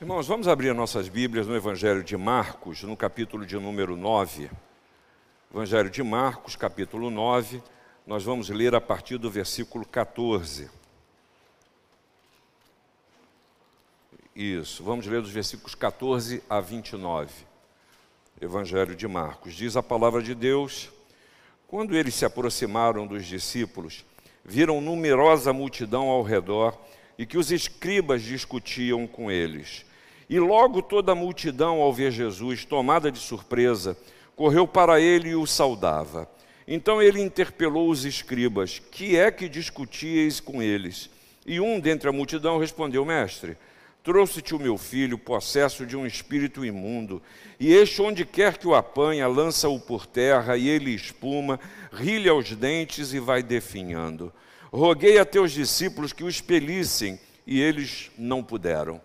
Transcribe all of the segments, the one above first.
Irmãos, vamos abrir nossas Bíblias no Evangelho de Marcos, no capítulo de número 9. Evangelho de Marcos, capítulo 9, nós vamos ler a partir do versículo 14. Isso, vamos ler dos versículos 14 a 29. Evangelho de Marcos. Diz a palavra de Deus: Quando eles se aproximaram dos discípulos, viram numerosa multidão ao redor e que os escribas discutiam com eles. E logo toda a multidão, ao ver Jesus, tomada de surpresa, correu para ele e o saudava. Então ele interpelou os escribas: Que é que discutíeis com eles? E um dentre a multidão respondeu: Mestre, trouxe-te o meu filho, possesso de um espírito imundo, e este, onde quer que o apanha, lança-o por terra, e ele espuma, rilha os dentes e vai definhando. Roguei a teus discípulos que o expelissem, e eles não puderam.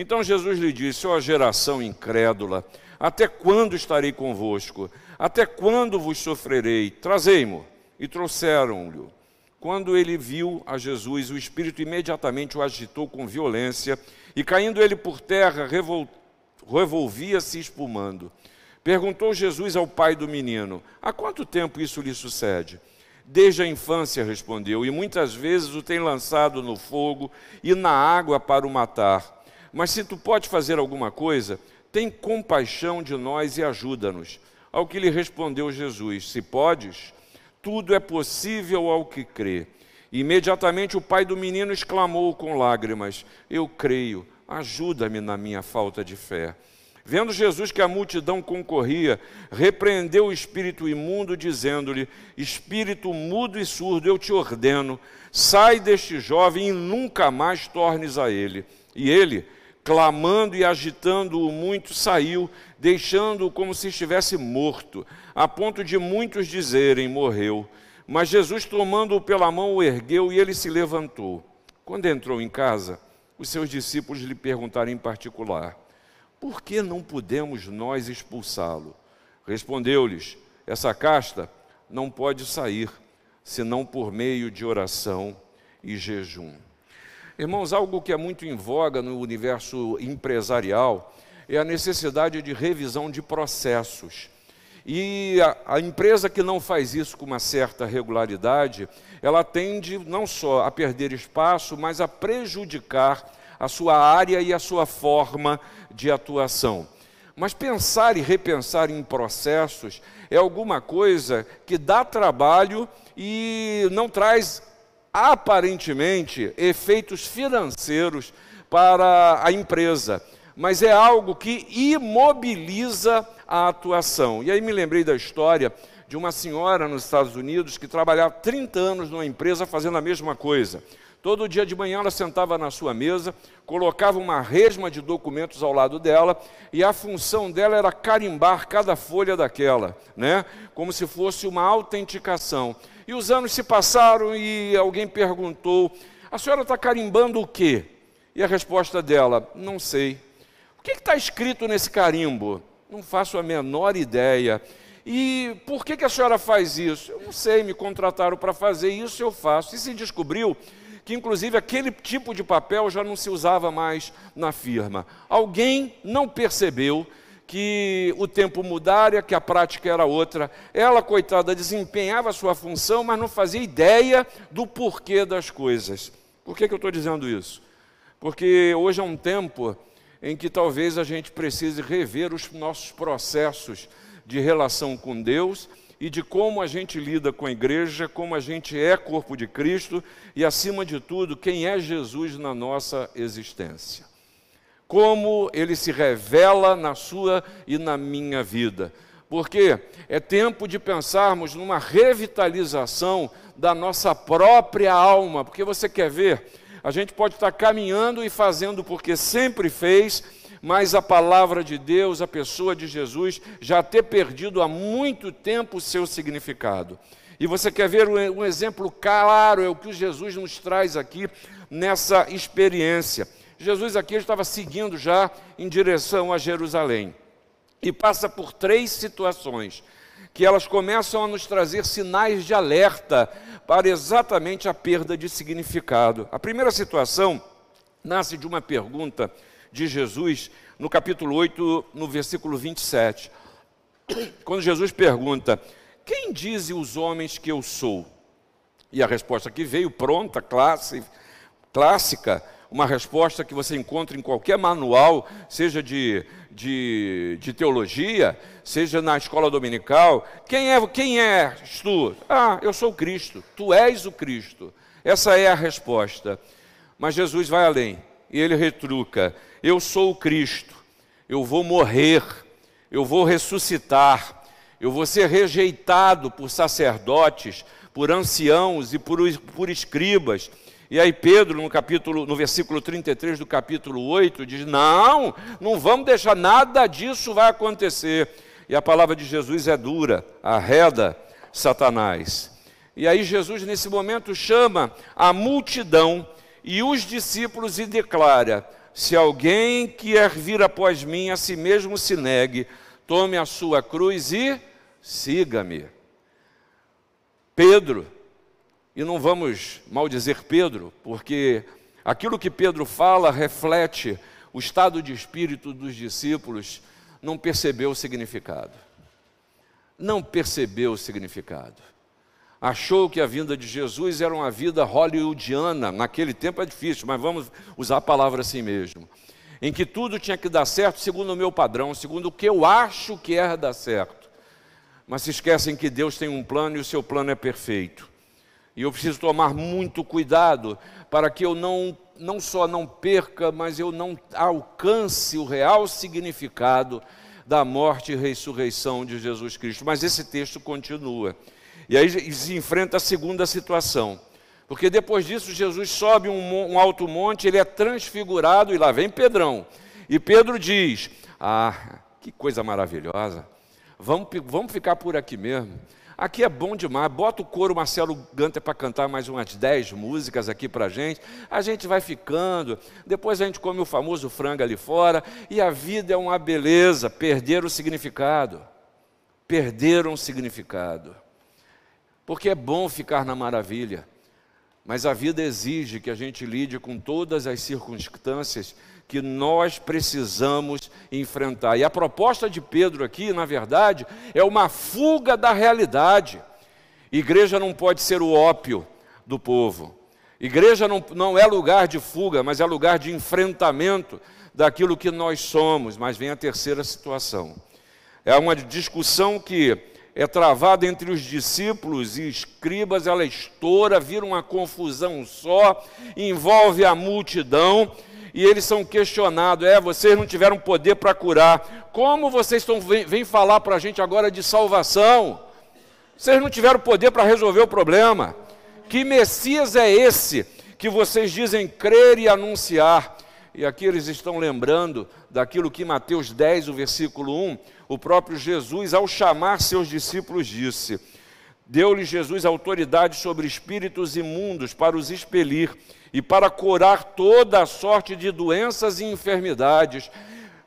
Então Jesus lhe disse: Ó oh, geração incrédula, até quando estarei convosco? Até quando vos sofrerei? Trazei-mo. E trouxeram-lhe. Quando ele viu a Jesus, o espírito imediatamente o agitou com violência, e caindo ele por terra, revol... revolvia-se espumando. Perguntou Jesus ao pai do menino: Há quanto tempo isso lhe sucede? Desde a infância, respondeu, e muitas vezes o tem lançado no fogo e na água para o matar. Mas se tu pode fazer alguma coisa, tem compaixão de nós e ajuda-nos. Ao que lhe respondeu Jesus: Se podes, tudo é possível ao que crê. Imediatamente o pai do menino exclamou com lágrimas: Eu creio, ajuda-me na minha falta de fé. Vendo Jesus que a multidão concorria, repreendeu o espírito imundo, dizendo-lhe: Espírito mudo e surdo, eu te ordeno, sai deste jovem e nunca mais tornes a ele. E ele, clamando e agitando-o muito, saiu, deixando-o como se estivesse morto, a ponto de muitos dizerem: morreu. Mas Jesus, tomando-o pela mão, o ergueu e ele se levantou. Quando entrou em casa, os seus discípulos lhe perguntaram em particular: Por que não podemos nós expulsá-lo? Respondeu-lhes: Essa casta não pode sair, senão por meio de oração e jejum. Irmãos, algo que é muito em voga no universo empresarial é a necessidade de revisão de processos. E a, a, empresa que não faz isso com uma certa regularidade, ela tende não só a perder espaço, mas a prejudicar a sua área e a sua forma de atuação. Mas pensar e repensar em processos é alguma coisa que dá trabalho e não traz aparentemente efeitos financeiros para a empresa, mas é algo que imobiliza a atuação. E aí me lembrei da história de uma senhora nos Estados Unidos que trabalhava 30 anos numa empresa fazendo a mesma coisa. Todo dia de manhã ela sentava na sua mesa, colocava uma resma de documentos ao lado dela e a função dela era carimbar cada folha daquela, né? Como se fosse uma autenticação. E os anos se passaram e alguém perguntou: A senhora está carimbando o quê? E a resposta dela: Não sei. O que está escrito nesse carimbo? Não faço a menor ideia. E por que, que a senhora faz isso? Eu não sei, me contrataram para fazer isso, eu faço. E se descobriu que, inclusive, aquele tipo de papel já não se usava mais na firma. Alguém não percebeu que o tempo mudara, que a prática era outra. Ela, coitada, desempenhava sua função, mas não fazia ideia do porquê das coisas. Por que, que eu estou dizendo isso? Porque hoje é um tempo em que talvez a gente precise rever os nossos processos de relação com Deus e de como a gente lida com a igreja, como a gente é corpo de Cristo e, acima de tudo, quem é Jesus na nossa existência como ele se revela na sua e na minha vida. Porque é tempo de pensarmos numa revitalização da nossa própria alma, porque você quer ver, a gente pode estar caminhando e fazendo porque sempre fez, mas a palavra de Deus, a pessoa de Jesus, já ter perdido há muito tempo o seu significado. E você quer ver um exemplo claro, é o que Jesus nos traz aqui nessa experiência. Jesus aqui estava seguindo já em direção a Jerusalém. E passa por três situações que elas começam a nos trazer sinais de alerta para exatamente a perda de significado. A primeira situação nasce de uma pergunta de Jesus, no capítulo 8, no versículo 27. Quando Jesus pergunta: Quem dizem os homens que eu sou? E a resposta que veio pronta, classe, clássica, uma resposta que você encontra em qualquer manual, seja de, de, de, teologia, seja na escola dominical. Quem é quem és tu? Ah, eu sou Cristo. Tu és o Cristo. Essa é a resposta. Mas Jesus vai além e ele retruca: Eu sou o Cristo. Eu vou morrer. Eu vou ressuscitar. Eu vou ser rejeitado por sacerdotes, por anciãos e por, por escribas. E aí Pedro, no capítulo, no versículo 33 do capítulo 8, diz: "Não, não vamos deixar nada disso vai acontecer". E a palavra de Jesus é dura, arreda Satanás. E aí Jesus nesse momento chama a multidão e os discípulos e declara: Se alguém quer vir após mim, a si mesmo se negue, tome a sua cruz e siga-me. Pedro, e não vamos maldizer Pedro, porque aquilo que Pedro fala reflete o estado de espírito dos discípulos, não percebeu o significado. Não percebeu o significado. Achou que a vinda de Jesus era uma vida hollywoodiana, naquele tempo é difícil, mas vamos usar a palavra assim mesmo. Em que tudo tinha que dar certo segundo o meu padrão, segundo o que eu acho que é dar certo mas se esquecem que Deus tem um plano e o seu plano é perfeito. E eu preciso tomar muito cuidado para que eu não, não só não perca, mas eu não alcance o real significado da morte e ressurreição de Jesus Cristo. Mas esse texto continua. E aí se enfrenta a segunda situação. Porque depois disso, Jesus sobe um, um alto monte, ele é transfigurado, e lá vem Pedrão. E Pedro diz: Ah, que coisa maravilhosa vamos, vamos ficar por aqui mesmo. Aqui é bom demais. Bota o coro Marcelo Ganter para cantar mais umas 10 músicas aqui para gente. A gente vai ficando. Depois a gente come o famoso frango ali fora. E a vida é uma beleza. Perder o significado. Perderam o significado. Porque é bom ficar na maravilha. Mas a vida exige que a gente lide com todas as circunstâncias que nós precisamos enfrentar. E a proposta de Pedro aqui, na verdade, é uma fuga da realidade. Igreja não pode ser o ópio do povo. Igreja não, não é lugar de fuga, mas é lugar de enfrentamento daquilo que nós somos. Mas vem a terceira situação. É uma discussão que é travada entre os discípulos e escribas, ela estoura, vira uma confusão só, envolve a multidão e eles são questionados: é, vocês não tiveram poder para curar, como vocês estão, vêm vem falar para a gente agora de salvação? Vocês não tiveram poder para resolver o problema. Que Messias é esse que vocês dizem crer e anunciar? E aqui eles estão lembrando daquilo que Mateus 10, o versículo 1, o próprio Jesus, ao chamar seus discípulos, disse: Deu-lhe Jesus autoridade sobre espíritos imundos para os expelir e para curar toda a sorte de doenças e enfermidades.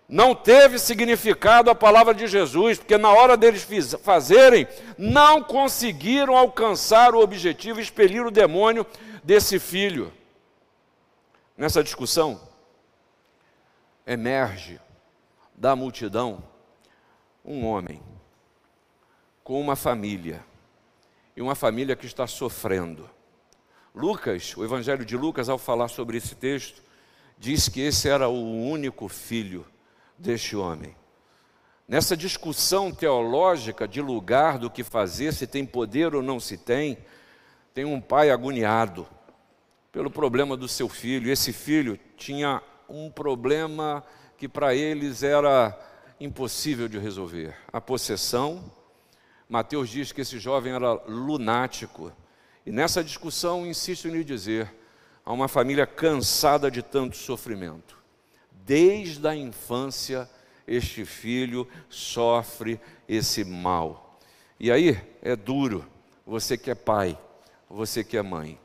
Não teve significado a palavra de Jesus, porque na hora deles fazerem, não conseguiram alcançar o objetivo, expelir o demônio desse filho. Nessa discussão, emerge da multidão um homem com uma família, e uma família que está sofrendo Lucas, o Evangelho de Lucas, ao falar sobre esse texto, diz que esse era o único filho deste homem. Nessa discussão teológica de lugar do que fazer, se tem poder ou não se tem, tem um pai agoniado pelo problema do seu filho. Esse filho tinha um problema que para eles era impossível de resolver: a possessão. Mateus diz que esse jovem era lunático. E nessa discussão, insisto em lhe dizer, há uma família cansada de tanto sofrimento. Desde a infância, este filho sofre esse mal. E aí é duro, você que é pai, você que é mãe.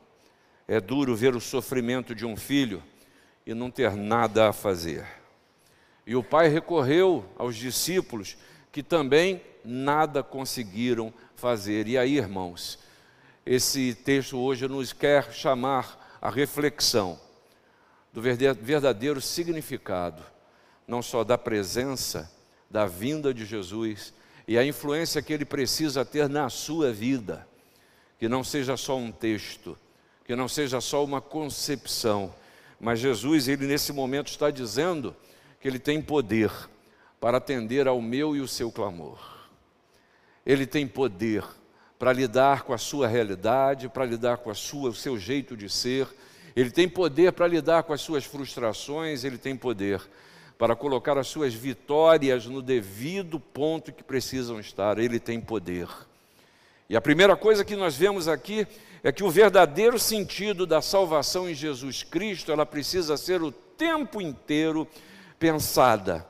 É duro ver o sofrimento de um filho e não ter nada a fazer. E o pai recorreu aos discípulos que também nada conseguiram fazer. E aí, irmãos, esse texto hoje nos quer chamar a reflexão do verdadeiro significado, não só da presença, da vinda de Jesus e a influência que ele precisa ter na sua vida, que não seja só um texto, que não seja só uma concepção, mas Jesus, ele nesse momento está dizendo que ele tem poder para atender ao meu e o seu clamor. Ele tem poder para lidar com a sua realidade, para lidar com a sua, o seu jeito de ser. Ele tem poder para lidar com as suas frustrações, ele tem poder para colocar as suas vitórias no devido ponto que precisam estar. Ele tem poder. E a primeira coisa que nós vemos aqui é que o verdadeiro sentido da salvação em Jesus Cristo, ela precisa ser o tempo inteiro pensada,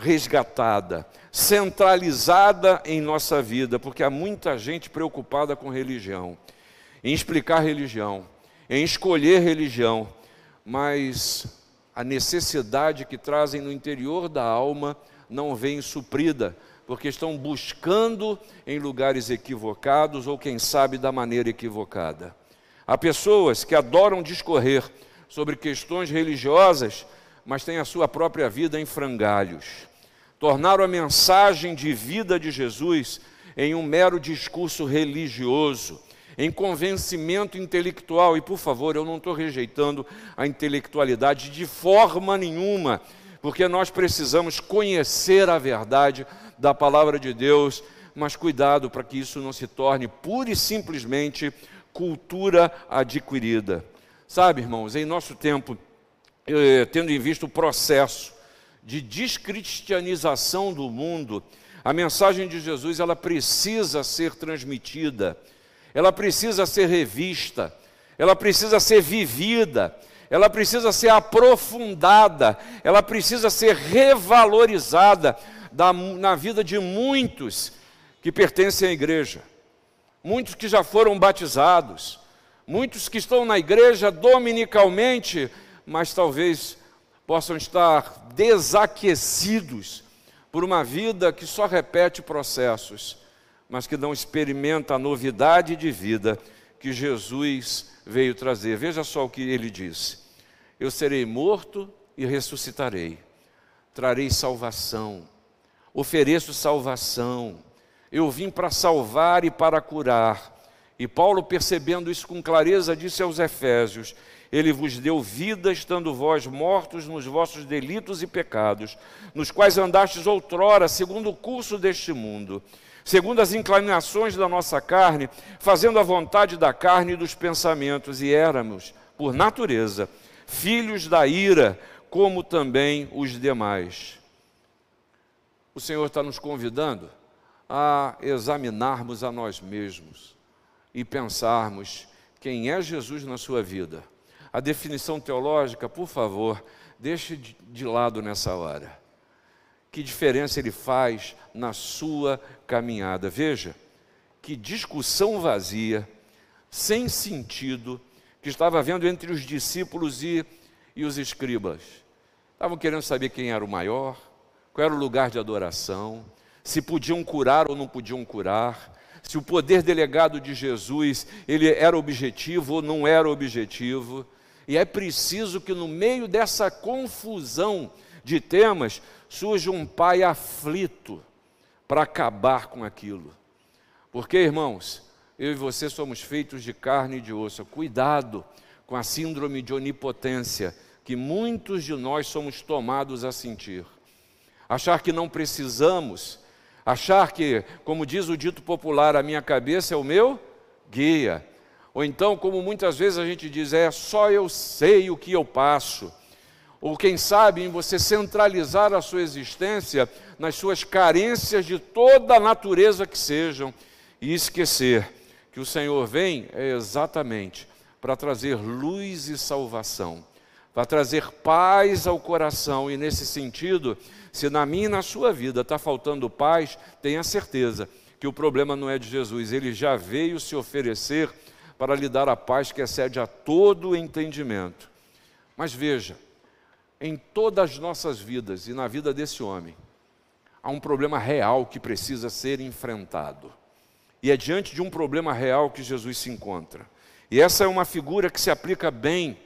resgatada, centralizada em nossa vida, porque há muita gente preocupada com religião, em explicar religião, em escolher religião, mas a necessidade que trazem no interior da alma não vem suprida, porque estão buscando em lugares equivocados ou, quem sabe, da maneira equivocada. Há pessoas que adoram discorrer sobre questões religiosas, mas têm a sua própria vida em frangalhos. Tornaram a mensagem de vida de Jesus em um mero discurso religioso, em convencimento intelectual. E, por favor, eu não estou rejeitando a intelectualidade de forma nenhuma, porque nós precisamos conhecer a verdade da palavra de Deus, mas cuidado para que isso não se torne pura e simplesmente cultura adquirida. Sabe, irmãos, em nosso tempo, eh, tendo em vista o processo de descristianização do mundo, a mensagem de Jesus ela precisa ser transmitida, ela precisa ser revista, ela precisa ser vivida, ela precisa ser aprofundada, ela precisa ser revalorizada da, na vida de muitos que pertencem à igreja, muitos que já foram batizados, muitos que estão na igreja dominicalmente, mas talvez possam estar desaquecidos por uma vida que só repete processos, mas que não experimenta a novidade de vida que Jesus veio trazer. Veja só o que ele disse: Eu serei morto e ressuscitarei, trarei salvação ofereço salvação. Eu vim para salvar e para curar. E Paulo, percebendo isso com clareza, disse aos Efésios: Ele vos deu vida, estando vós mortos nos vossos delitos e pecados, nos quais andastes outrora, segundo o curso deste mundo, segundo as inclinações da nossa carne, fazendo a vontade da carne e dos pensamentos, e éramos, por natureza, filhos da ira, como também os demais. O Senhor está nos convidando a examinarmos a nós mesmos e pensarmos quem é Jesus na sua vida. A definição teológica, por favor, deixe de lado nessa hora. Que diferença ele faz na sua caminhada? Veja, que discussão vazia, sem sentido, que estava havendo entre os discípulos e, e os escribas. Estavam querendo saber quem era o maior, qual era o lugar de adoração, se podiam curar ou não podiam curar, se o poder delegado de Jesus ele era objetivo ou não era objetivo. E é preciso que no meio dessa confusão de temas surja um pai aflito para acabar com aquilo. Porque, irmãos, eu e você somos feitos de carne e de osso. Cuidado com a síndrome de onipotência que muitos de nós somos tomados a sentir achar que não precisamos, achar que, como diz o dito popular, a minha cabeça é o meu guia. Ou então, como muitas vezes a gente diz, é só eu sei o que eu passo. Ou quem sabe em você centralizar a sua existência nas suas carências de toda a natureza que sejam e esquecer que o Senhor vem é exatamente para trazer luz e salvação, para trazer paz ao coração e nesse sentido se na minha e na sua vida está faltando paz, tenha certeza que o problema não é de Jesus, ele já veio se oferecer para lhe dar a paz que excede a todo entendimento. Mas veja, em todas as nossas vidas e na vida desse homem, há um problema real que precisa ser enfrentado. E é diante de um problema real que Jesus se encontra. E essa é uma figura que se aplica bem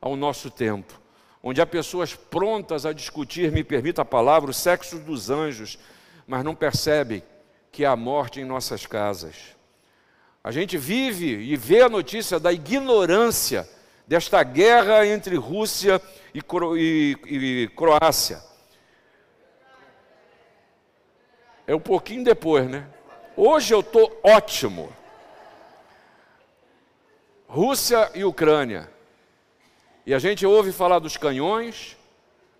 ao nosso tempo. Onde há pessoas prontas a discutir, me permita a palavra, o sexo dos anjos, mas não percebem que há morte em nossas casas. A gente vive e vê a notícia da ignorância desta guerra entre Rússia e, Cro e, e Croácia. É um pouquinho depois, né? Hoje eu estou ótimo. Rússia e Ucrânia. E a gente ouve falar dos canhões,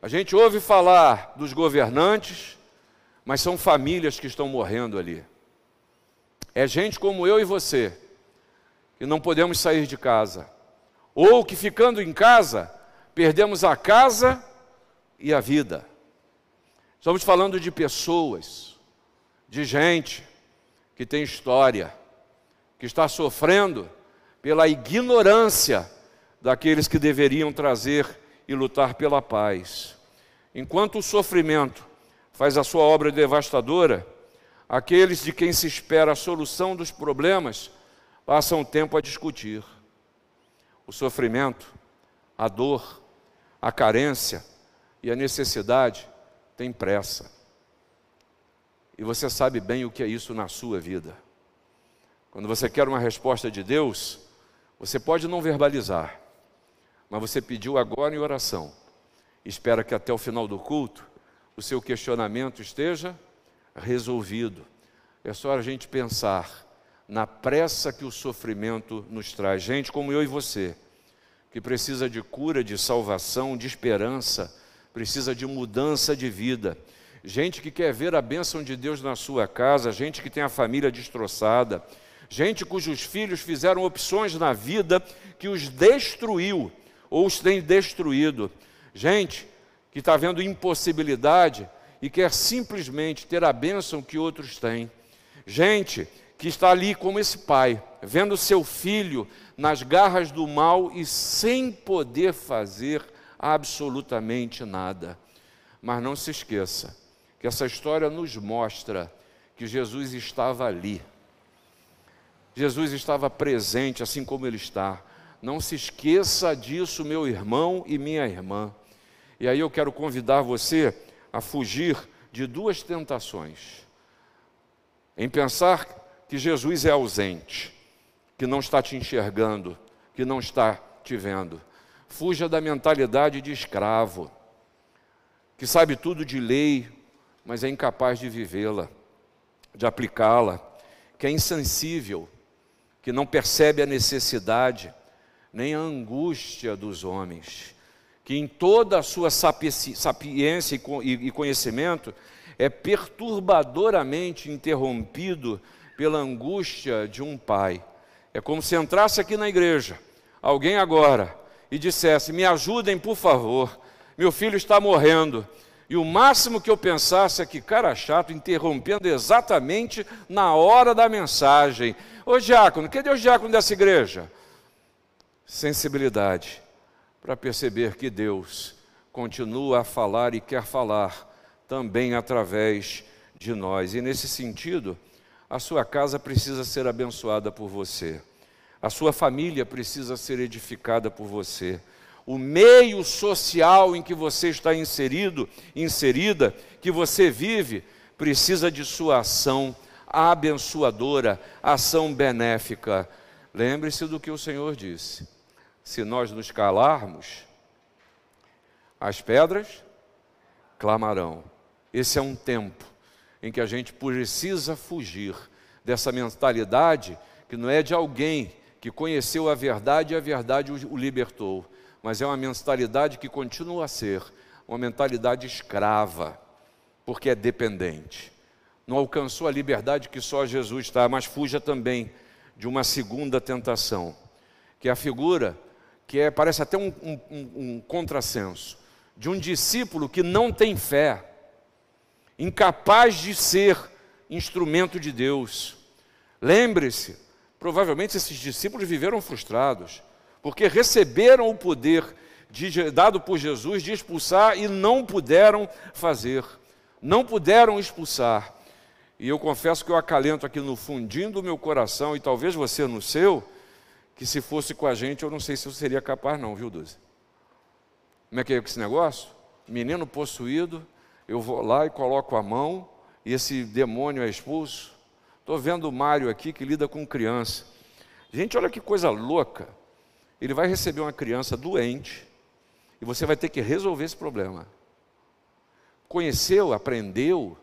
a gente ouve falar dos governantes, mas são famílias que estão morrendo ali. É gente como eu e você, que não podemos sair de casa, ou que ficando em casa, perdemos a casa e a vida. Estamos falando de pessoas, de gente que tem história, que está sofrendo pela ignorância daqueles que deveriam trazer e lutar pela paz. Enquanto o sofrimento faz a sua obra devastadora, aqueles de quem se espera a solução dos problemas passam o tempo a discutir. O sofrimento, a dor, a carência e a necessidade têm pressa. E você sabe bem o que é isso na sua vida. Quando você quer uma resposta de Deus, você pode não verbalizar, mas você pediu agora em oração. Espera que até o final do culto o seu questionamento esteja resolvido. É só a gente pensar na pressa que o sofrimento nos traz. Gente como eu e você, que precisa de cura, de salvação, de esperança, precisa de mudança de vida. Gente que quer ver a bênção de Deus na sua casa, gente que tem a família destroçada, gente cujos filhos fizeram opções na vida que os destruiu ou os tem destruído. Gente que está vendo impossibilidade e quer simplesmente ter a bênção que outros têm. Gente que está ali como esse pai, vendo seu filho nas garras do mal e sem poder fazer absolutamente nada. Mas não se esqueça que essa história nos mostra que Jesus estava ali Jesus estava presente, assim como Ele está. Não se esqueça disso, meu irmão e minha irmã. E aí eu quero convidar você a fugir de duas tentações. Em pensar que Jesus é ausente, que não está te enxergando, que não está te vendo. Fuja da mentalidade de escravo, que sabe tudo de lei, mas é incapaz de vivê-la, de aplicá-la, que é insensível que não percebe a necessidade, nem a angústia dos homens, que em toda a sua sapiência e conhecimento é perturbadoramente interrompido pela angústia de um pai. É como se entrasse aqui na igreja, alguém agora, e dissesse: Me ajudem, por favor, meu filho está morrendo. E o máximo que eu pensasse é que, cara chato, interrompendo exatamente na hora da mensagem. Ô diácono, cadê o diácono dessa igreja? Sensibilidade para perceber que Deus continua a falar e quer falar também através de nós. E nesse sentido, a sua casa precisa ser abençoada por você. A sua família precisa ser edificada por você. O meio social em que você está inserido, inserida, que você vive, precisa de sua ação abençoadora, ação benéfica. Lembre-se do que o Senhor disse: se nós nos calarmos, as pedras clamarão. Esse é um tempo em que a gente precisa fugir dessa mentalidade que não é de alguém que conheceu a verdade e a verdade o libertou, mas é uma mentalidade que continua a ser uma mentalidade escrava, porque é dependente não alcançou a liberdade que só Jesus está, mas fuja também de uma segunda tentação, que é a figura que é, parece até um, um, um contrassenso, de um discípulo que não tem fé, incapaz de ser instrumento de Deus. Lembre-se, provavelmente esses discípulos viveram frustrados, porque receberam o poder de, dado por Jesus de expulsar e não puderam fazer, não puderam expulsar. E eu confesso que eu acalento aqui no fundinho do meu coração, e talvez você no seu, que se fosse com a gente, eu não sei se eu seria capaz, não, viu, Duzi? Como é que é esse negócio? Menino possuído, eu vou lá e coloco a mão e esse demônio é expulso. Estou vendo o Mário aqui que lida com criança. Gente, olha que coisa louca. Ele vai receber uma criança doente e você vai ter que resolver esse problema. Conheceu, aprendeu,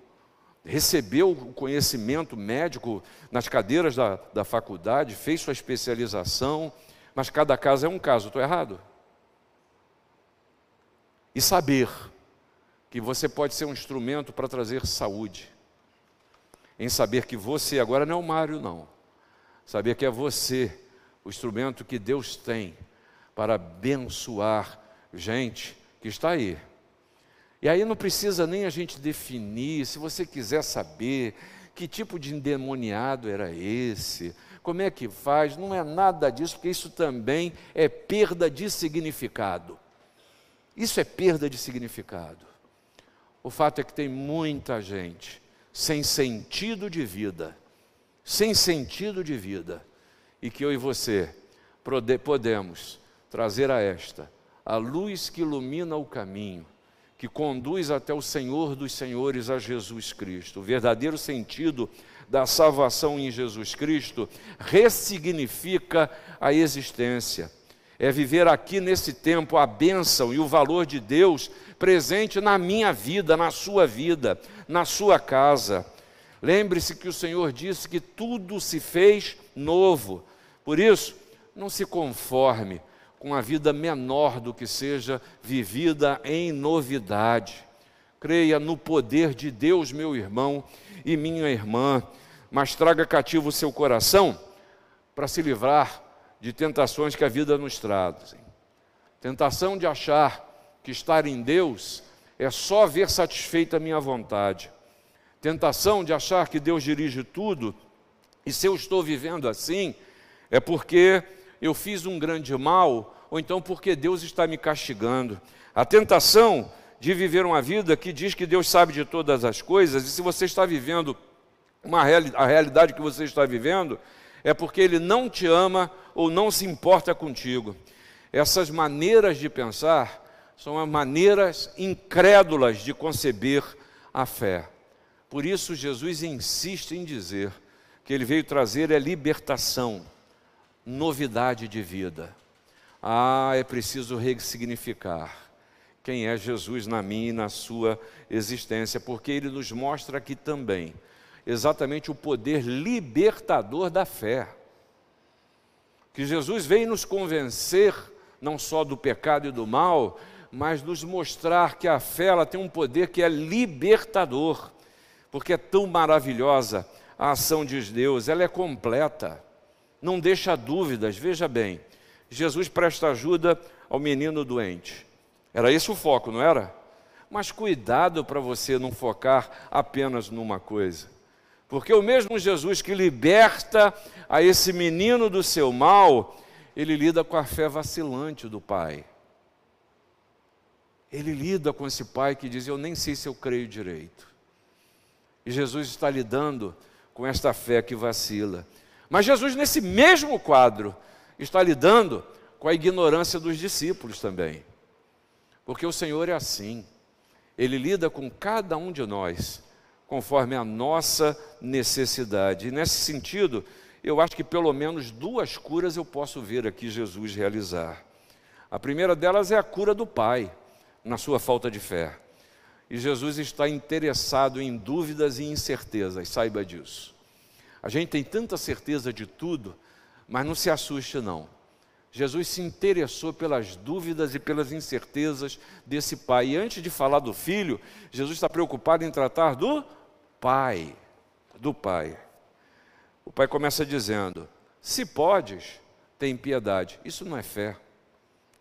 recebeu o conhecimento médico nas cadeiras da, da faculdade, fez sua especialização, mas cada caso é um caso, estou errado? E saber que você pode ser um instrumento para trazer saúde, em saber que você agora não é o Mário, não, saber que é você o instrumento que Deus tem para abençoar gente que está aí. E aí não precisa nem a gente definir, se você quiser saber que tipo de endemoniado era esse, como é que faz, não é nada disso, porque isso também é perda de significado. Isso é perda de significado. O fato é que tem muita gente sem sentido de vida, sem sentido de vida, e que eu e você podemos trazer a esta a luz que ilumina o caminho, que conduz até o Senhor dos Senhores, a Jesus Cristo. O verdadeiro sentido da salvação em Jesus Cristo ressignifica a existência. É viver aqui nesse tempo a bênção e o valor de Deus presente na minha vida, na sua vida, na sua casa. Lembre-se que o Senhor disse que tudo se fez novo. Por isso, não se conforme com a vida menor do que seja vivida em novidade. Creia no poder de Deus, meu irmão e minha irmã, mas traga cativo o seu coração para se livrar de tentações que a vida nos traz. Tentação de achar que estar em Deus é só ver satisfeita a minha vontade. Tentação de achar que Deus dirige tudo, e se eu estou vivendo assim, é porque eu fiz um grande mal, ou então porque Deus está me castigando. A tentação de viver uma vida que diz que Deus sabe de todas as coisas, e se você está vivendo uma reali a realidade que você está vivendo, é porque Ele não te ama ou não se importa contigo. Essas maneiras de pensar são as maneiras incrédulas de conceber a fé. Por isso, Jesus insiste em dizer que Ele veio trazer a libertação novidade de vida. Ah, é preciso ressignificar quem é Jesus na minha e na sua existência, porque ele nos mostra aqui também exatamente o poder libertador da fé. Que Jesus veio nos convencer não só do pecado e do mal, mas nos mostrar que a fé ela tem um poder que é libertador, porque é tão maravilhosa a ação de Deus, ela é completa não deixa dúvidas. Veja bem, Jesus presta ajuda ao menino doente. Era esse o foco, não era? Mas cuidado para você não focar apenas numa coisa. Porque o mesmo Jesus que liberta a esse menino do seu mal, ele lida com a fé vacilante do pai. Ele lida com esse pai que diz: Eu nem sei se eu creio direito. E Jesus está lidando com esta fé que vacila. Mas Jesus, nesse mesmo quadro, está lidando com a ignorância dos discípulos também. Porque o Senhor é assim, Ele lida com cada um de nós, conforme a nossa necessidade. E nesse sentido, eu acho que pelo menos duas curas eu posso ver aqui Jesus realizar. A primeira delas é a cura do pai, na sua falta de fé. E Jesus está interessado em dúvidas e incertezas, saiba disso. A gente tem tanta certeza de tudo, mas não se assuste não. Jesus se interessou pelas dúvidas e pelas incertezas desse pai. E antes de falar do filho, Jesus está preocupado em tratar do pai. Do pai. O pai começa dizendo: Se podes, tem piedade. Isso não é fé.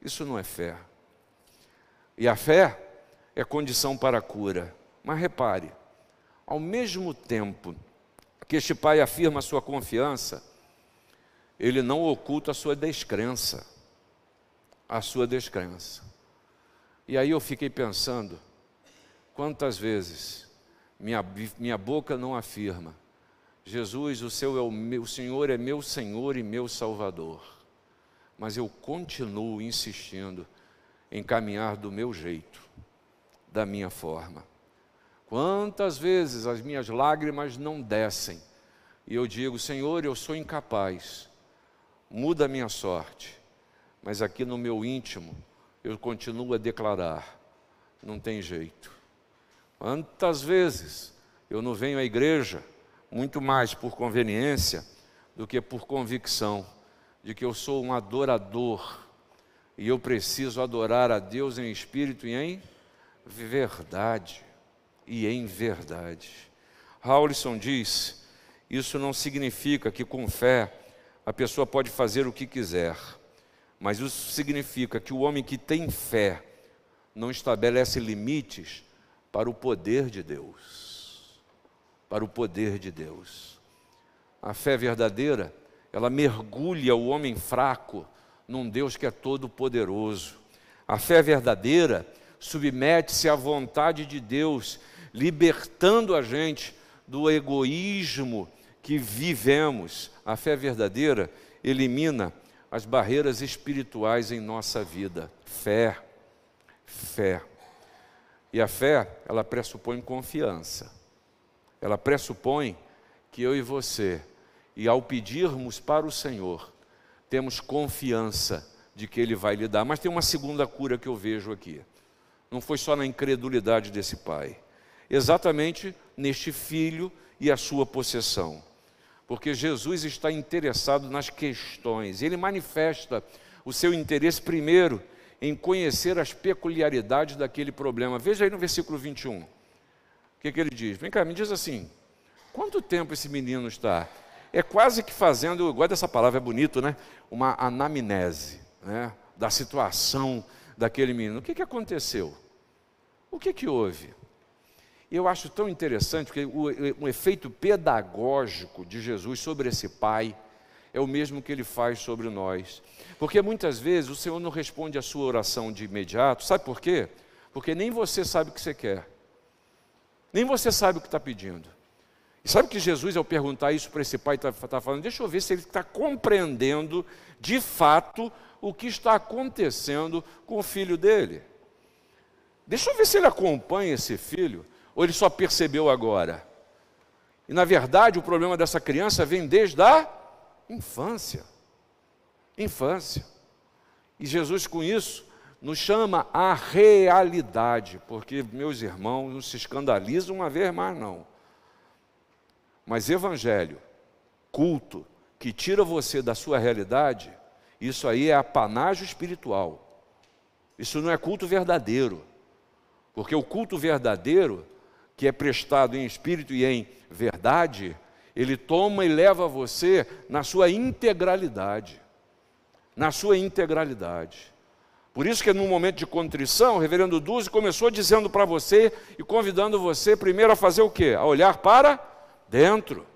Isso não é fé. E a fé é condição para a cura. Mas repare, ao mesmo tempo que este pai afirma sua confiança, ele não oculta a sua descrença. A sua descrença. E aí eu fiquei pensando, quantas vezes minha, minha boca não afirma, Jesus, o, seu é o, meu, o Senhor é meu Senhor e meu Salvador. Mas eu continuo insistindo em caminhar do meu jeito, da minha forma. Quantas vezes as minhas lágrimas não descem e eu digo: Senhor, eu sou incapaz, muda a minha sorte, mas aqui no meu íntimo eu continuo a declarar: não tem jeito. Quantas vezes eu não venho à igreja, muito mais por conveniência do que por convicção de que eu sou um adorador e eu preciso adorar a Deus em espírito e em verdade. E em verdade. Raulison diz: isso não significa que com fé a pessoa pode fazer o que quiser, mas isso significa que o homem que tem fé não estabelece limites para o poder de Deus. Para o poder de Deus. A fé verdadeira, ela mergulha o homem fraco num Deus que é todo poderoso. A fé verdadeira submete-se à vontade de Deus, libertando a gente do egoísmo que vivemos. A fé verdadeira elimina as barreiras espirituais em nossa vida. Fé, fé. E a fé, ela pressupõe confiança. Ela pressupõe que eu e você, e ao pedirmos para o Senhor, temos confiança de que Ele vai lhe dar. Mas tem uma segunda cura que eu vejo aqui. Não foi só na incredulidade desse pai, exatamente neste filho e a sua possessão. Porque Jesus está interessado nas questões, ele manifesta o seu interesse primeiro em conhecer as peculiaridades daquele problema. Veja aí no versículo 21. O que, que ele diz? Vem cá, me diz assim: quanto tempo esse menino está é quase que fazendo, eu gosto dessa palavra, é bonito, né? Uma anamnese né? da situação daquele menino. O que, que aconteceu? O que, que houve? Eu acho tão interessante que o, o efeito pedagógico de Jesus sobre esse pai é o mesmo que ele faz sobre nós. Porque muitas vezes o Senhor não responde a sua oração de imediato. Sabe por quê? Porque nem você sabe o que você quer. Nem você sabe o que está pedindo. E sabe que Jesus, ao perguntar isso para esse pai, está tá falando, deixa eu ver se ele está compreendendo de fato o que está acontecendo com o filho dele. Deixa eu ver se ele acompanha esse filho, ou ele só percebeu agora. E na verdade, o problema dessa criança vem desde a infância. Infância. E Jesus, com isso, nos chama à realidade, porque, meus irmãos, não se escandalizam uma vez mais, não. Mas evangelho, culto, que tira você da sua realidade, isso aí é apanágio espiritual. Isso não é culto verdadeiro. Porque o culto verdadeiro, que é prestado em espírito e em verdade, ele toma e leva você na sua integralidade. Na sua integralidade. Por isso que no momento de contrição, o reverendo Duzi começou dizendo para você e convidando você primeiro a fazer o quê? A olhar para dentro,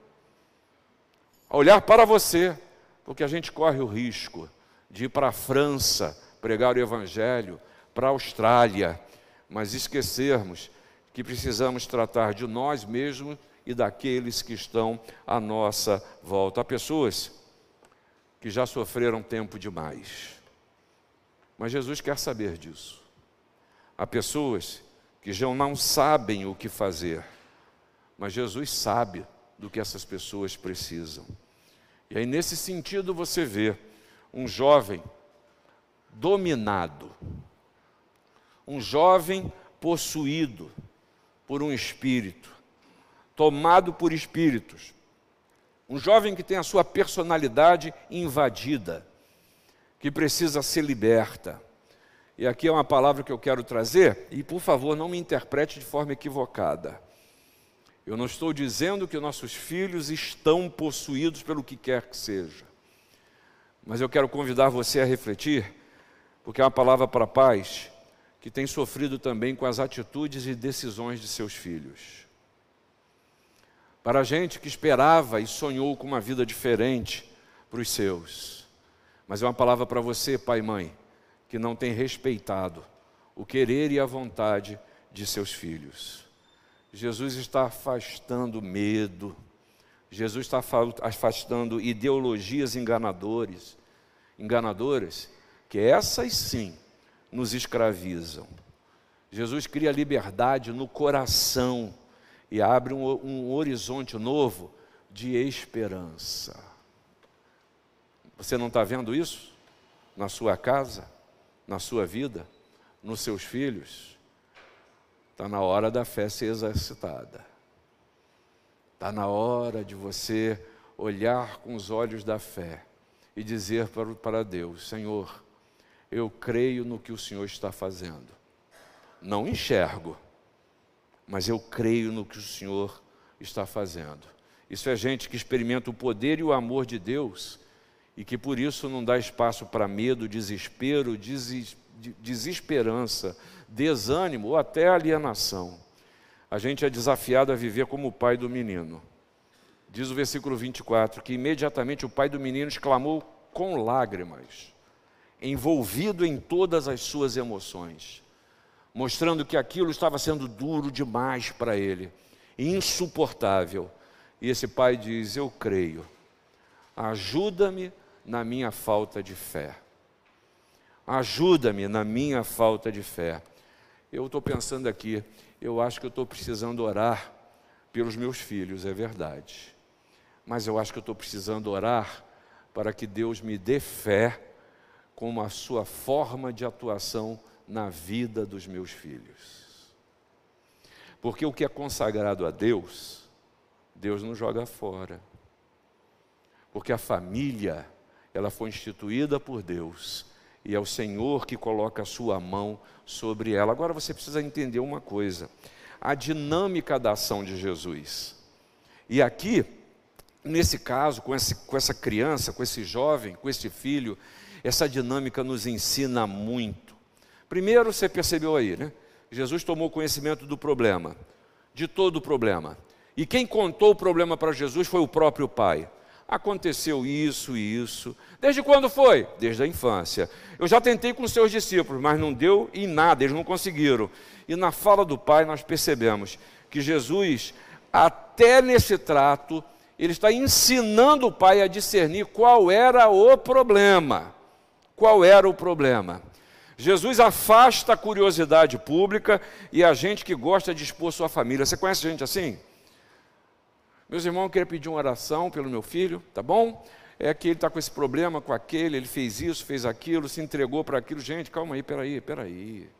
a olhar para você, porque a gente corre o risco de ir para a França pregar o Evangelho, para a Austrália, mas esquecermos que precisamos tratar de nós mesmos e daqueles que estão à nossa volta. Há pessoas que já sofreram tempo demais, mas Jesus quer saber disso. Há pessoas que já não sabem o que fazer mas Jesus sabe do que essas pessoas precisam. E aí, nesse sentido, você vê um jovem dominado, um jovem possuído por um espírito, tomado por espíritos, um jovem que tem a sua personalidade invadida, que precisa ser liberta. E aqui é uma palavra que eu quero trazer, e por favor, não me interprete de forma equivocada. Eu não estou dizendo que nossos filhos estão possuídos pelo que quer que seja. Mas eu quero convidar você a refletir, porque é uma palavra para pais que tem sofrido também com as atitudes e decisões de seus filhos. Para a gente que esperava e sonhou com uma vida diferente para os seus. Mas é uma palavra para você, pai e mãe, que não tem respeitado o querer e a vontade de seus filhos. Jesus está afastando medo, Jesus está afastando ideologias enganadores, enganadoras, que essas sim nos escravizam. Jesus cria liberdade no coração e abre um, um horizonte novo de esperança. Você não está vendo isso? Na sua casa, na sua vida, nos seus filhos? Está na hora da fé ser exercitada. Está na hora de você olhar com os olhos da fé e dizer para, para Deus: Senhor, eu creio no que o Senhor está fazendo. Não enxergo, mas eu creio no que o Senhor está fazendo. Isso é gente que experimenta o poder e o amor de Deus e que por isso não dá espaço para medo, desespero, desesperança, desânimo ou até alienação. A gente é desafiado a viver como o pai do menino. Diz o versículo 24 que imediatamente o pai do menino exclamou com lágrimas, envolvido em todas as suas emoções, mostrando que aquilo estava sendo duro demais para ele, insuportável. E esse pai diz: Eu creio, ajuda-me na minha falta de fé. Ajuda-me na minha falta de fé. Eu estou pensando aqui, eu acho que eu estou precisando orar pelos meus filhos, é verdade. Mas eu acho que eu estou precisando orar para que Deus me dê fé como a sua forma de atuação na vida dos meus filhos. Porque o que é consagrado a Deus, Deus não joga fora. Porque a família ela foi instituída por Deus e é o Senhor que coloca a sua mão sobre ela. Agora você precisa entender uma coisa: a dinâmica da ação de Jesus. E aqui, nesse caso, com, esse, com essa criança, com esse jovem, com esse filho, essa dinâmica nos ensina muito. Primeiro, você percebeu aí, né? Jesus tomou conhecimento do problema, de todo o problema. E quem contou o problema para Jesus foi o próprio Pai aconteceu isso e isso. Desde quando foi? Desde a infância. Eu já tentei com seus discípulos, mas não deu em nada, eles não conseguiram. E na fala do Pai nós percebemos que Jesus, até nesse trato, ele está ensinando o Pai a discernir qual era o problema. Qual era o problema? Jesus afasta a curiosidade pública e a gente que gosta de expor sua família. Você conhece gente assim? Meus irmãos, eu queria pedir uma oração pelo meu filho, tá bom? É que ele está com esse problema, com aquele, ele fez isso, fez aquilo, se entregou para aquilo. Gente, calma aí, peraí, peraí.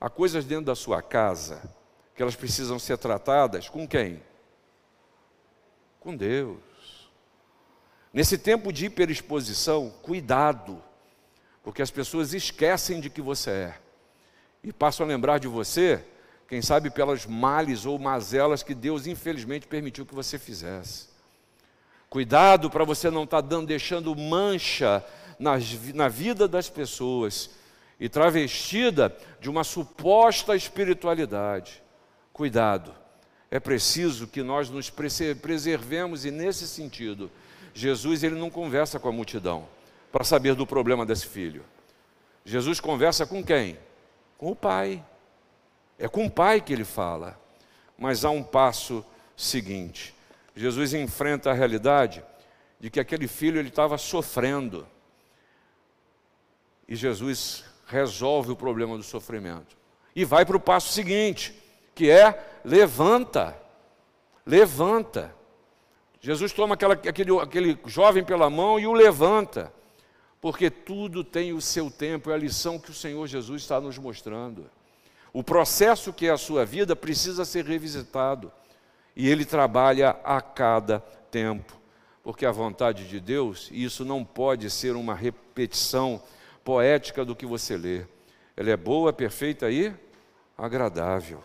Há coisas dentro da sua casa que elas precisam ser tratadas com quem? Com Deus. Nesse tempo de hiperexposição, cuidado, porque as pessoas esquecem de que você é e passam a lembrar de você quem sabe pelas males ou mazelas que Deus infelizmente permitiu que você fizesse. Cuidado para você não estar tá deixando mancha na, na vida das pessoas e travestida de uma suposta espiritualidade. Cuidado, é preciso que nós nos preservemos e nesse sentido, Jesus ele não conversa com a multidão para saber do problema desse filho. Jesus conversa com quem? Com o Pai. É com o Pai que ele fala. Mas há um passo seguinte. Jesus enfrenta a realidade de que aquele filho ele estava sofrendo. E Jesus resolve o problema do sofrimento. E vai para o passo seguinte, que é levanta. Levanta. Jesus toma aquela, aquele, aquele jovem pela mão e o levanta. Porque tudo tem o seu tempo, é a lição que o Senhor Jesus está nos mostrando. O processo que é a sua vida precisa ser revisitado. E ele trabalha a cada tempo. Porque a vontade de Deus, e isso não pode ser uma repetição poética do que você lê. Ela é boa, perfeita e agradável.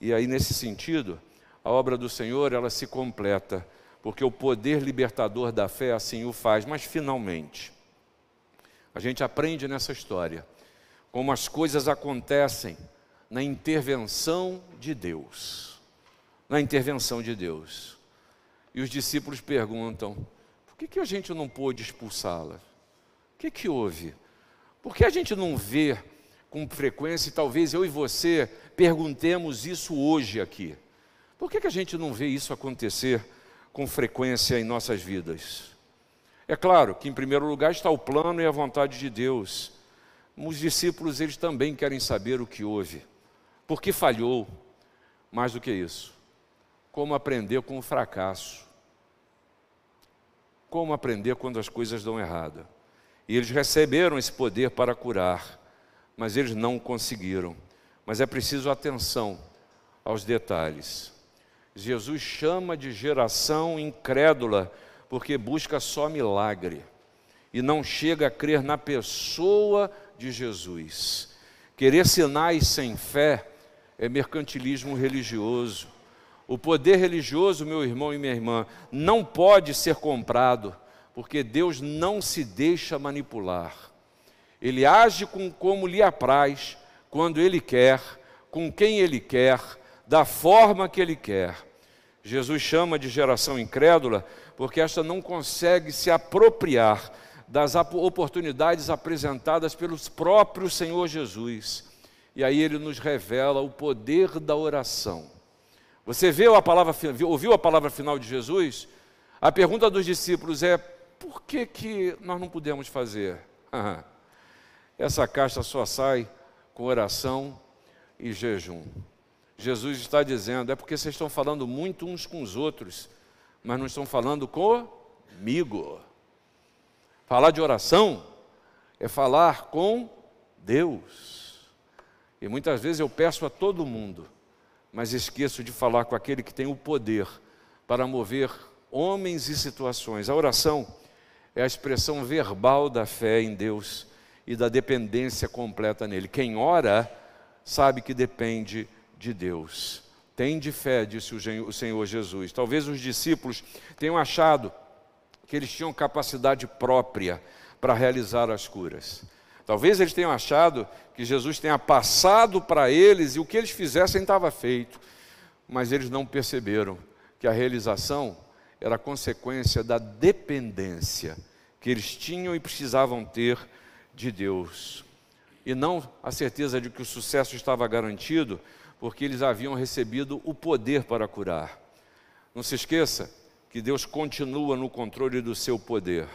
E aí, nesse sentido, a obra do Senhor, ela se completa, porque o poder libertador da fé assim o faz. Mas, finalmente, a gente aprende nessa história como as coisas acontecem na intervenção de Deus. Na intervenção de Deus. E os discípulos perguntam: por que, que a gente não pôde expulsá-la? O que, que houve? Por que a gente não vê com frequência, e talvez eu e você perguntemos isso hoje aqui? Por que, que a gente não vê isso acontecer com frequência em nossas vidas? É claro que, em primeiro lugar, está o plano e a vontade de Deus os discípulos eles também querem saber o que houve, por que falhou, mais do que isso, como aprender com o fracasso, como aprender quando as coisas dão errado. E eles receberam esse poder para curar, mas eles não conseguiram. Mas é preciso atenção aos detalhes. Jesus chama de geração incrédula porque busca só milagre e não chega a crer na pessoa de Jesus. Querer sinais sem fé é mercantilismo religioso. O poder religioso, meu irmão e minha irmã, não pode ser comprado, porque Deus não se deixa manipular. Ele age com como lhe apraz, quando ele quer, com quem ele quer, da forma que ele quer. Jesus chama de geração incrédula porque esta não consegue se apropriar das oportunidades apresentadas pelos próprios Senhor Jesus. E aí ele nos revela o poder da oração. Você viu a palavra, ouviu a palavra final de Jesus? A pergunta dos discípulos é: por que, que nós não podemos fazer? Essa caixa só sai com oração e jejum. Jesus está dizendo: é porque vocês estão falando muito uns com os outros, mas não estão falando comigo. Falar de oração é falar com Deus. E muitas vezes eu peço a todo mundo, mas esqueço de falar com aquele que tem o poder para mover homens e situações. A oração é a expressão verbal da fé em Deus e da dependência completa nele. Quem ora sabe que depende de Deus. Tem de fé, disse o Senhor Jesus. Talvez os discípulos tenham achado que eles tinham capacidade própria para realizar as curas. Talvez eles tenham achado que Jesus tenha passado para eles e o que eles fizessem estava feito. Mas eles não perceberam que a realização era consequência da dependência que eles tinham e precisavam ter de Deus. E não a certeza de que o sucesso estava garantido, porque eles haviam recebido o poder para curar. Não se esqueça que Deus continua no controle do seu poder.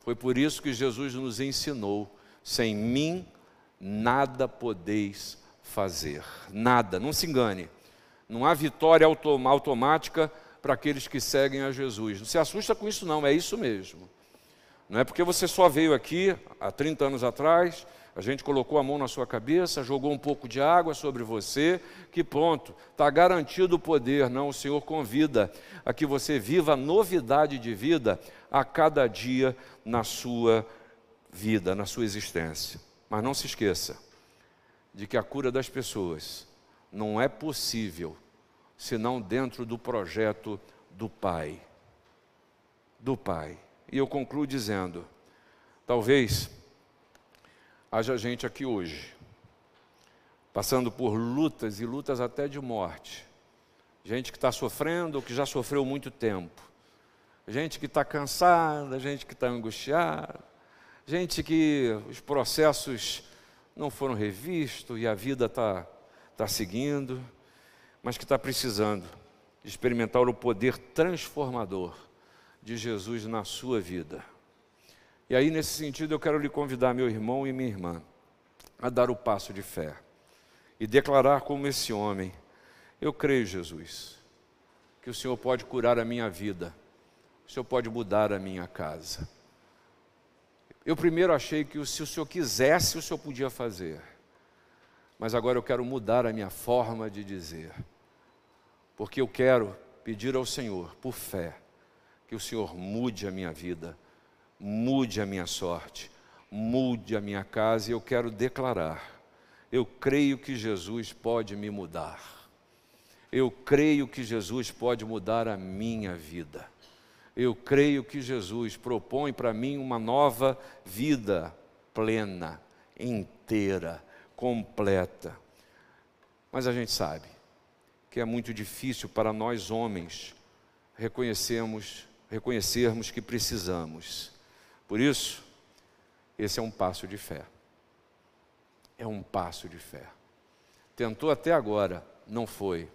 Foi por isso que Jesus nos ensinou: sem mim nada podeis fazer. Nada, não se engane. Não há vitória automática para aqueles que seguem a Jesus. Não se assusta com isso, não, é isso mesmo. Não é porque você só veio aqui há 30 anos atrás a gente colocou a mão na sua cabeça, jogou um pouco de água sobre você, que pronto, está garantido o poder. Não, o Senhor convida a que você viva novidade de vida a cada dia na sua vida, na sua existência. Mas não se esqueça de que a cura das pessoas não é possível senão dentro do projeto do Pai. Do Pai. E eu concluo dizendo: talvez haja gente aqui hoje, passando por lutas e lutas até de morte. Gente que está sofrendo ou que já sofreu muito tempo. Gente que está cansada, gente que está angustiada, gente que os processos não foram revistos e a vida está tá seguindo, mas que está precisando experimentar o poder transformador de Jesus na sua vida. E aí, nesse sentido, eu quero lhe convidar, meu irmão e minha irmã, a dar o passo de fé e declarar como esse homem: Eu creio, Jesus, que o Senhor pode curar a minha vida, o Senhor pode mudar a minha casa. Eu primeiro achei que se o Senhor quisesse, o Senhor podia fazer, mas agora eu quero mudar a minha forma de dizer, porque eu quero pedir ao Senhor, por fé, que o Senhor mude a minha vida mude a minha sorte, mude a minha casa, e eu quero declarar: eu creio que Jesus pode me mudar. Eu creio que Jesus pode mudar a minha vida. Eu creio que Jesus propõe para mim uma nova vida plena, inteira, completa. Mas a gente sabe que é muito difícil para nós homens reconhecermos, reconhecermos que precisamos. Por isso, esse é um passo de fé. É um passo de fé. Tentou até agora, não foi.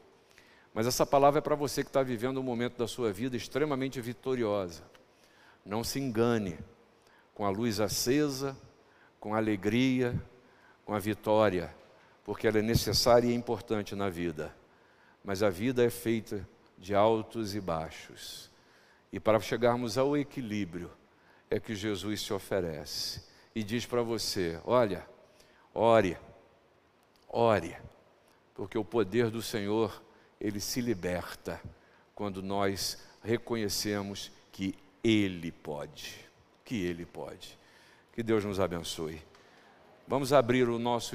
Mas essa palavra é para você que está vivendo um momento da sua vida extremamente vitoriosa. Não se engane com a luz acesa, com a alegria, com a vitória, porque ela é necessária e importante na vida. Mas a vida é feita de altos e baixos. E para chegarmos ao equilíbrio, é que Jesus se oferece e diz para você: olha, ore, ore, porque o poder do Senhor, ele se liberta quando nós reconhecemos que Ele pode, que Ele pode. Que Deus nos abençoe. Vamos abrir o nosso